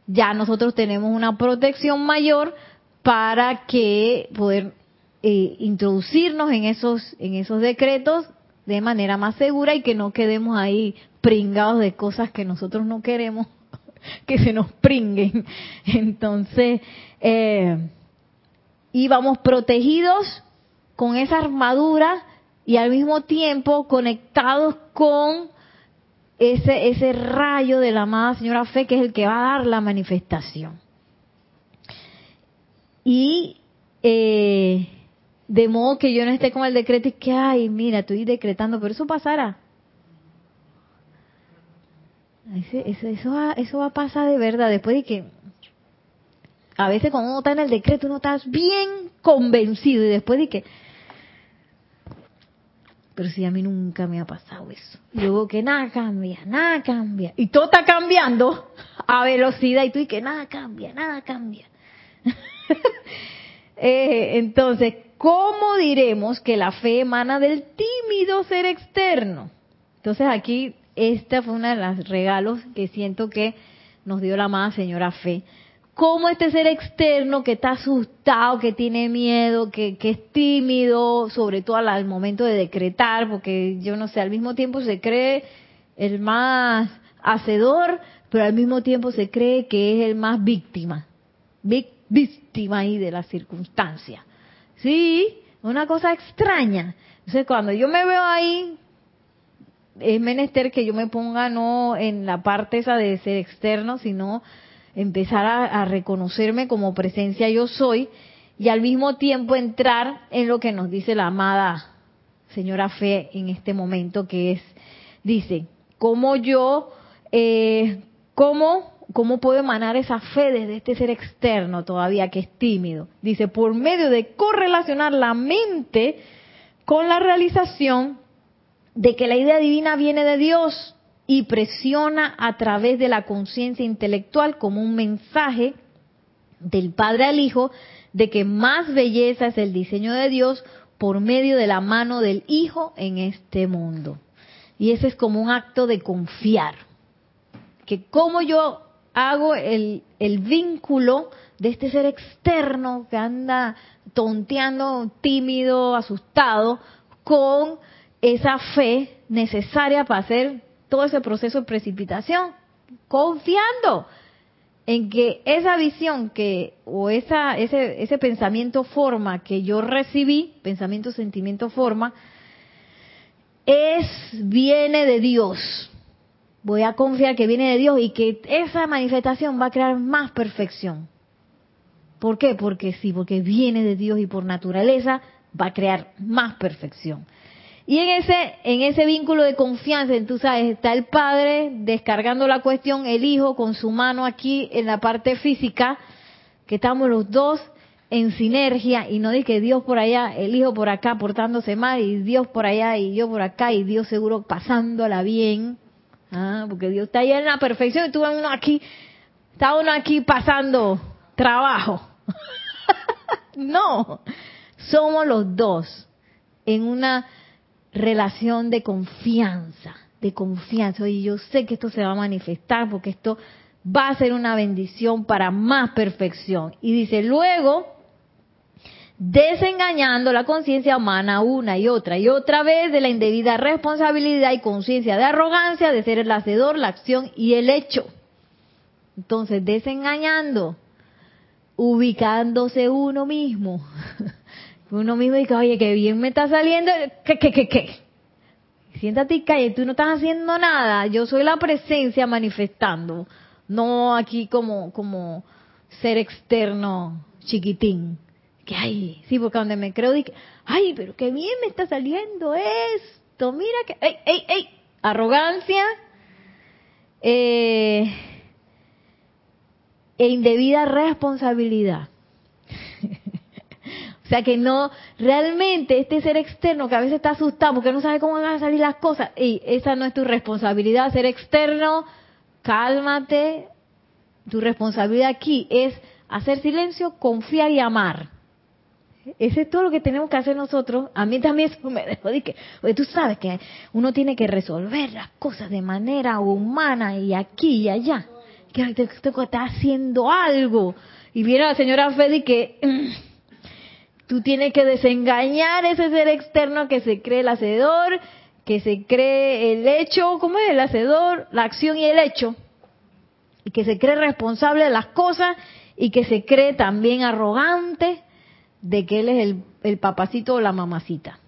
ya nosotros tenemos una protección mayor para que poder eh, introducirnos en esos en esos decretos de manera más segura y que no quedemos ahí pringados de cosas que nosotros no queremos que se nos pringuen. Entonces, eh, íbamos protegidos con esa armadura y al mismo tiempo conectados con ese, ese rayo de la amada señora fe que es el que va a dar la manifestación. Y eh, de modo que yo no esté con el decreto y que, ay, mira, estoy decretando, pero eso pasará. Eso, eso, va, eso va a pasar de verdad. Después de que, a veces cuando uno está en el decreto, uno está bien convencido y después de que, pero si a mí nunca me ha pasado eso. Luego que nada cambia, nada cambia. Y todo está cambiando a velocidad y tú y que nada cambia, nada cambia. Eh, entonces, ¿cómo diremos que la fe emana del tímido ser externo? Entonces aquí, esta fue uno de los regalos que siento que nos dio la amada señora fe. ¿Cómo este ser externo que está asustado, que tiene miedo, que, es tímido, sobre todo al momento de decretar, porque yo no sé, al mismo tiempo se cree el más hacedor, pero al mismo tiempo se cree que es el más víctima. Víctima ahí de la circunstancia. Sí, una cosa extraña. Entonces, cuando yo me veo ahí, es menester que yo me ponga no en la parte esa de ser externo, sino empezar a, reconocerme como presencia yo soy y al mismo tiempo entrar en lo que nos dice la amada señora Fe en este momento, que es, dice, cómo yo, eh, cómo ¿cómo puedo emanar esa fe desde este ser externo todavía que es tímido? Dice, por medio de correlacionar la mente con la realización de que la idea divina viene de Dios y presiona a través de la conciencia intelectual como un mensaje del Padre al Hijo de que más belleza es el diseño de Dios por medio de la mano del Hijo en este mundo. Y ese es como un acto de confiar. Que como yo hago el, el vínculo de este ser externo que anda tonteando, tímido, asustado, con esa fe necesaria para hacer todo ese proceso de precipitación confiando en que esa visión que o esa ese ese pensamiento forma que yo recibí, pensamiento, sentimiento, forma es viene de Dios. Voy a confiar que viene de Dios y que esa manifestación va a crear más perfección. ¿Por qué? Porque sí, porque viene de Dios y por naturaleza va a crear más perfección. Y en ese, en ese vínculo de confianza, tú sabes, está el padre descargando la cuestión, el hijo con su mano aquí en la parte física, que estamos los dos en sinergia y no de que Dios por allá, el hijo por acá portándose mal y Dios por allá y yo por acá y Dios seguro pasándola bien, ¿ah? porque Dios está allá en la perfección y tú uno aquí, está uno aquí pasando trabajo. no, somos los dos en una relación de confianza, de confianza. Y yo sé que esto se va a manifestar porque esto va a ser una bendición para más perfección. Y dice, luego, desengañando la conciencia humana una y otra y otra vez de la indebida responsabilidad y conciencia de arrogancia de ser el hacedor, la acción y el hecho. Entonces, desengañando, ubicándose uno mismo uno mismo dice, oye, qué bien me está saliendo, ¿qué, qué, qué, qué? Siéntate y calle, tú no estás haciendo nada, yo soy la presencia manifestando, no aquí como, como ser externo chiquitín. Que ay, sí, porque donde me creo, dije, ay, pero qué bien me está saliendo esto, mira que, ey, ey, ey, arrogancia, eh, e indebida responsabilidad. O sea que no, realmente este ser externo que a veces está asustado porque no sabe cómo van a salir las cosas, y esa no es tu responsabilidad, ser externo, cálmate, tu responsabilidad aquí es hacer silencio, confiar y amar. Ese es todo lo que tenemos que hacer nosotros. A mí también eso me dejó de que, tú sabes que uno tiene que resolver las cosas de manera humana y aquí y allá. Que te, está haciendo algo. Y viene la señora Fedi que Tú tienes que desengañar ese ser externo que se cree el hacedor, que se cree el hecho, ¿cómo es el hacedor? La acción y el hecho. Y que se cree responsable de las cosas y que se cree también arrogante de que él es el, papacito o la mamacita.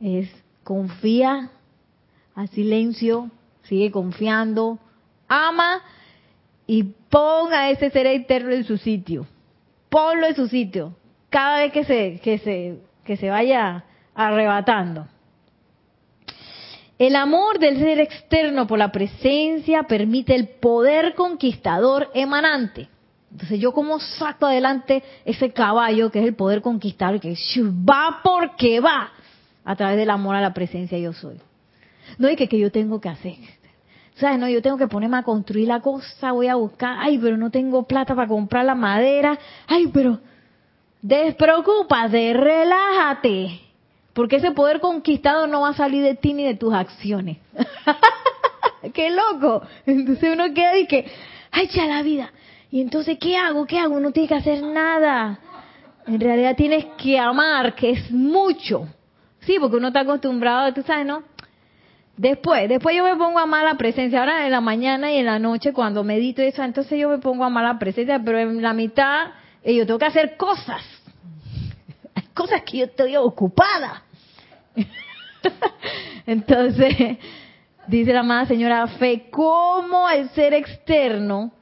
Es confía, a silencio, sigue confiando, ama y ponga a ese ser externo en su sitio. Ponlo en su sitio cada vez que se, que se, que se vaya arrebatando. El amor del ser externo por la presencia permite el poder conquistador emanante. Entonces yo como saco adelante ese caballo que es el poder conquistador, que va porque va a través del amor a la presencia yo soy. No hay que, que yo tengo que hacer. ¿Sabes? No, yo tengo que ponerme a construir la cosa, voy a buscar, ay, pero no tengo plata para comprar la madera, ay, pero Despreocúpate, relájate, porque ese poder conquistado no va a salir de ti ni de tus acciones. ¡Qué loco! Entonces uno queda y que, ¡ay, ya la vida! Y entonces, ¿qué hago? ¿Qué hago? No tienes que hacer nada. En realidad tienes que amar, que es mucho. Sí, porque uno está acostumbrado, tú sabes, ¿no? Después, después yo me pongo a amar la presencia. Ahora en la mañana y en la noche cuando medito eso, entonces yo me pongo a amar la presencia, pero en la mitad y yo tengo que hacer cosas. Hay cosas que yo estoy ocupada. Entonces, dice la amada señora Fe, ¿cómo el ser externo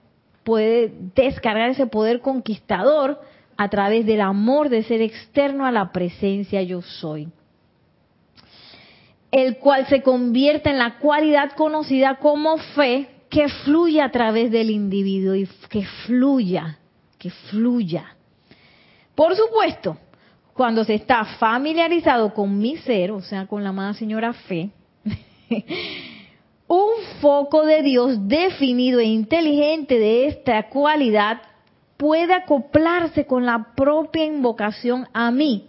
puede descargar ese poder conquistador a través del amor de ser externo a la presencia yo soy? El cual se convierte en la cualidad conocida como fe que fluye a través del individuo y que fluya que fluya. Por supuesto, cuando se está familiarizado con mi ser, o sea, con la amada señora fe, un foco de Dios definido e inteligente de esta cualidad puede acoplarse con la propia invocación a mí,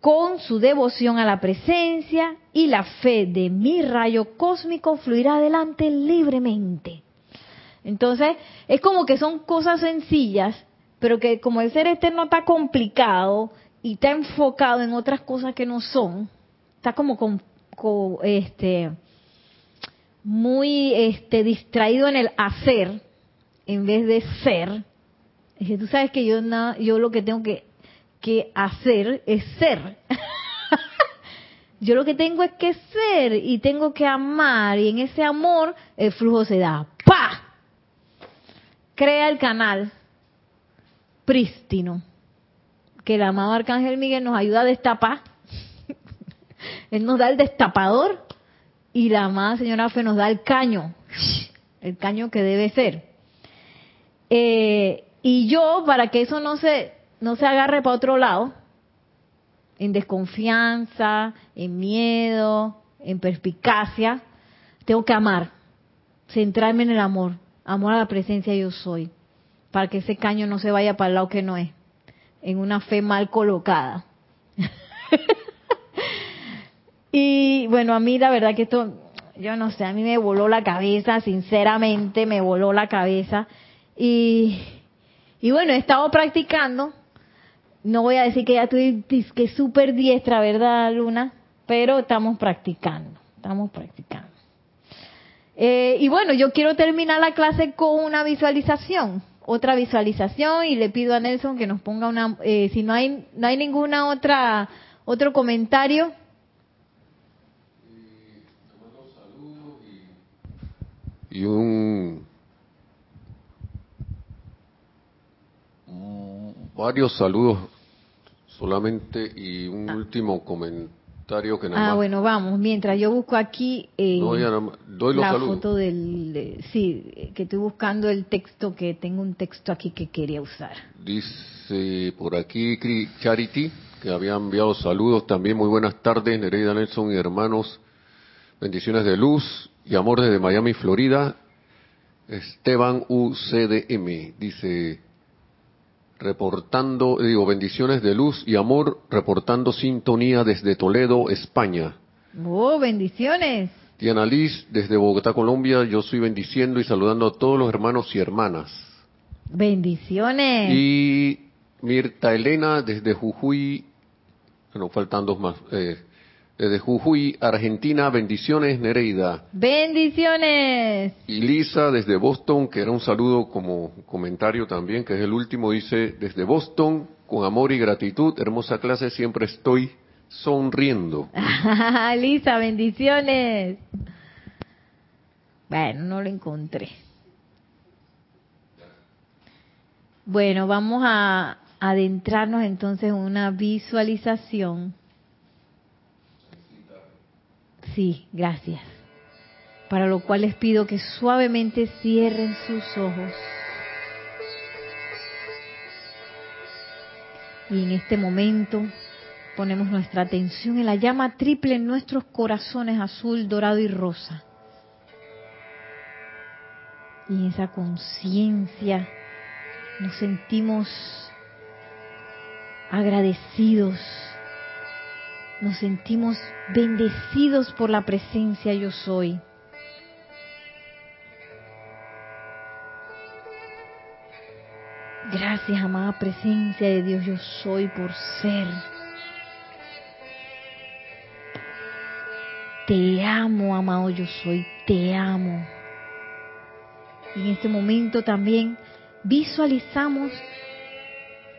con su devoción a la presencia y la fe de mi rayo cósmico fluirá adelante libremente. Entonces, es como que son cosas sencillas, pero que como el ser externo está complicado y está enfocado en otras cosas que no son, está como con, este muy este, distraído en el hacer en vez de ser. Dije, tú sabes que yo, no, yo lo que tengo que, que hacer es ser. yo lo que tengo es que ser y tengo que amar y en ese amor el flujo se da. Crea el canal prístino que el amado Arcángel Miguel nos ayuda a destapar. Él nos da el destapador y la amada señora Fe nos da el caño, el caño que debe ser. Eh, y yo, para que eso no se, no se agarre para otro lado, en desconfianza, en miedo, en perspicacia, tengo que amar, centrarme en el amor, amor a la presencia yo soy, para que ese caño no se vaya para el lado que no es, en una fe mal colocada. y bueno, a mí la verdad que esto, yo no sé, a mí me voló la cabeza, sinceramente me voló la cabeza. Y, y bueno, he estado practicando no voy a decir que ya estoy que súper diestra, ¿verdad, Luna? Pero estamos practicando, estamos practicando. Eh, y bueno, yo quiero terminar la clase con una visualización, otra visualización, y le pido a Nelson que nos ponga una, eh, si no hay, no hay ninguna otra, otro comentario. Y un varios saludos solamente y un ah. último comentario que nada Ah, bueno, vamos, mientras yo busco aquí eh, doy la foto del... sí, que estoy buscando el texto, que tengo un texto aquí que quería usar. Dice por aquí Charity, que había enviado saludos también, muy buenas tardes, Nereida Nelson y hermanos, bendiciones de luz y amor desde Miami, Florida. Esteban UCDM, dice reportando, digo, bendiciones de luz y amor, reportando sintonía desde Toledo, España. ¡Oh, bendiciones! Diana Liz, desde Bogotá, Colombia, yo estoy bendiciendo y saludando a todos los hermanos y hermanas. Bendiciones. Y Mirta Elena, desde Jujuy, bueno, faltan dos más, eh, desde Jujuy, Argentina, bendiciones Nereida. Bendiciones. Y Lisa desde Boston, que era un saludo como comentario también, que es el último, dice, desde Boston, con amor y gratitud, hermosa clase, siempre estoy sonriendo. Lisa, bendiciones. Bueno, no lo encontré. Bueno, vamos a adentrarnos entonces en una visualización Sí, gracias. Para lo cual les pido que suavemente cierren sus ojos. Y en este momento ponemos nuestra atención en la llama triple en nuestros corazones azul, dorado y rosa. Y en esa conciencia nos sentimos agradecidos nos sentimos bendecidos por la presencia yo soy. Gracias, amada presencia de Dios yo soy por ser. Te amo, amado yo soy, te amo. Y en este momento también visualizamos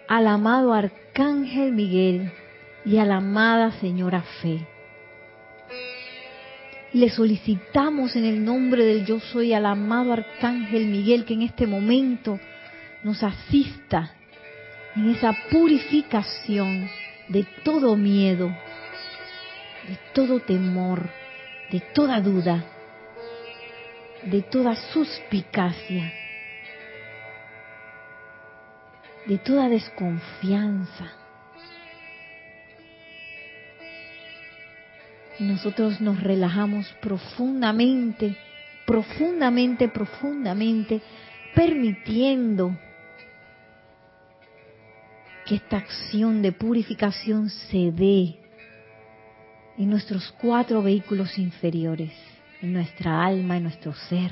al amado Arcángel Miguel y a la amada señora Fe. Le solicitamos en el nombre del yo soy al amado Arcángel Miguel que en este momento nos asista en esa purificación de todo miedo, de todo temor, de toda duda, de toda suspicacia, de toda desconfianza nosotros nos relajamos profundamente, profundamente, profundamente, permitiendo que esta acción de purificación se dé en nuestros cuatro vehículos inferiores, en nuestra alma, en nuestro ser.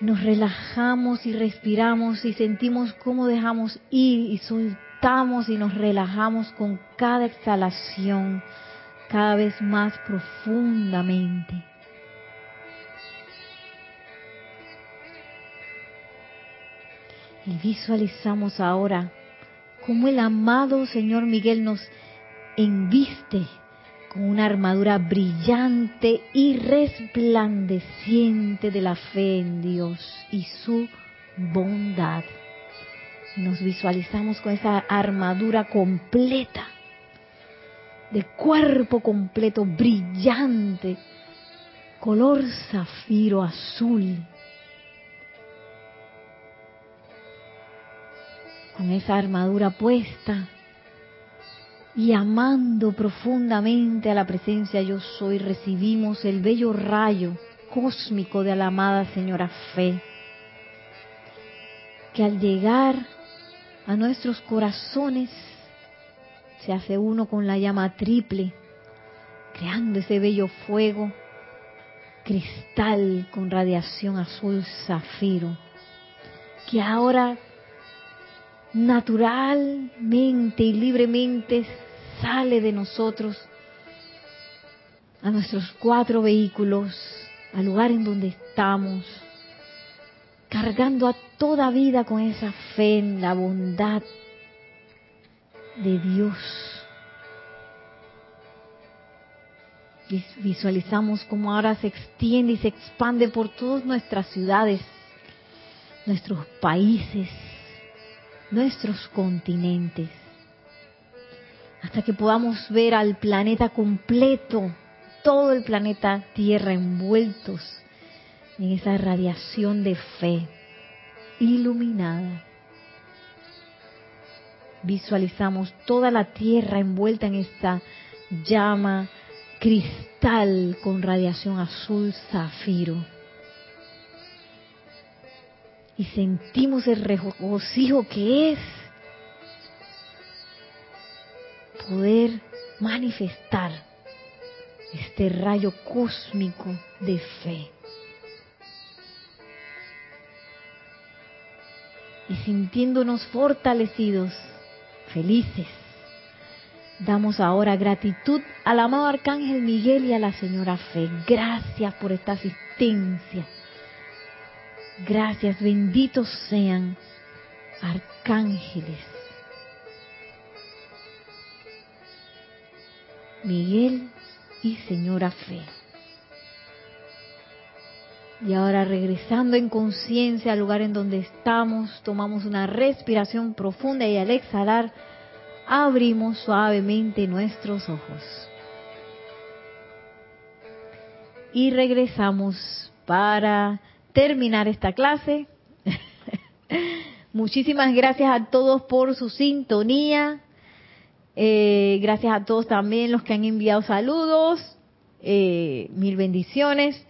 Nos relajamos y respiramos y sentimos cómo dejamos ir y soltamos y nos relajamos con cada exhalación, cada vez más profundamente. Y visualizamos ahora cómo el amado Señor Miguel nos enviste con una armadura brillante y resplandeciente de la fe en Dios y su bondad. Nos visualizamos con esa armadura completa, de cuerpo completo, brillante, color zafiro azul, con esa armadura puesta y amando profundamente a la presencia yo soy, recibimos el bello rayo cósmico de la amada señora Fe, que al llegar a nuestros corazones se hace uno con la llama triple, creando ese bello fuego cristal con radiación azul zafiro, que ahora naturalmente y libremente sale de nosotros a nuestros cuatro vehículos, al lugar en donde estamos, cargando a toda vida con esa fe en la bondad de Dios. Visualizamos cómo ahora se extiende y se expande por todas nuestras ciudades, nuestros países, nuestros continentes, hasta que podamos ver al planeta completo, todo el planeta Tierra envueltos en esa radiación de fe iluminada. Visualizamos toda la Tierra envuelta en esta llama cristal con radiación azul zafiro y sentimos el regocijo que es poder manifestar este rayo cósmico de fe. Sintiéndonos fortalecidos, felices, damos ahora gratitud al amado Arcángel Miguel y a la Señora Fe. Gracias por esta asistencia Gracias, benditos sean arcángeles. Miguel y Señora Fe. Y ahora regresando en conciencia al lugar en donde estamos, tomamos una respiración profunda y al exhalar abrimos suavemente nuestros ojos. Y regresamos para terminar esta clase. Muchísimas gracias a todos por su sintonía. Eh, gracias a todos también los que han enviado saludos. Eh, mil bendiciones.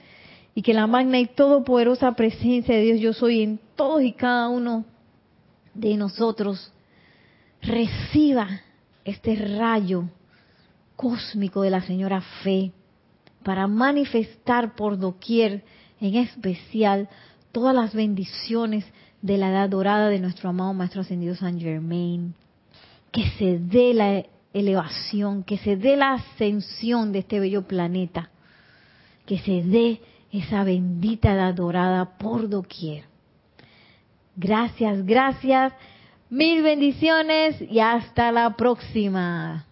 Y que la magna y todopoderosa presencia de Dios yo soy en todos y cada uno de nosotros reciba este rayo cósmico de la señora fe para manifestar por doquier en especial todas las bendiciones de la edad dorada de nuestro amado Maestro Ascendido San Germain. Que se dé la elevación, que se dé la ascensión de este bello planeta, que se dé esa bendita edad dorada por doquier. Gracias, gracias, mil bendiciones y hasta la próxima.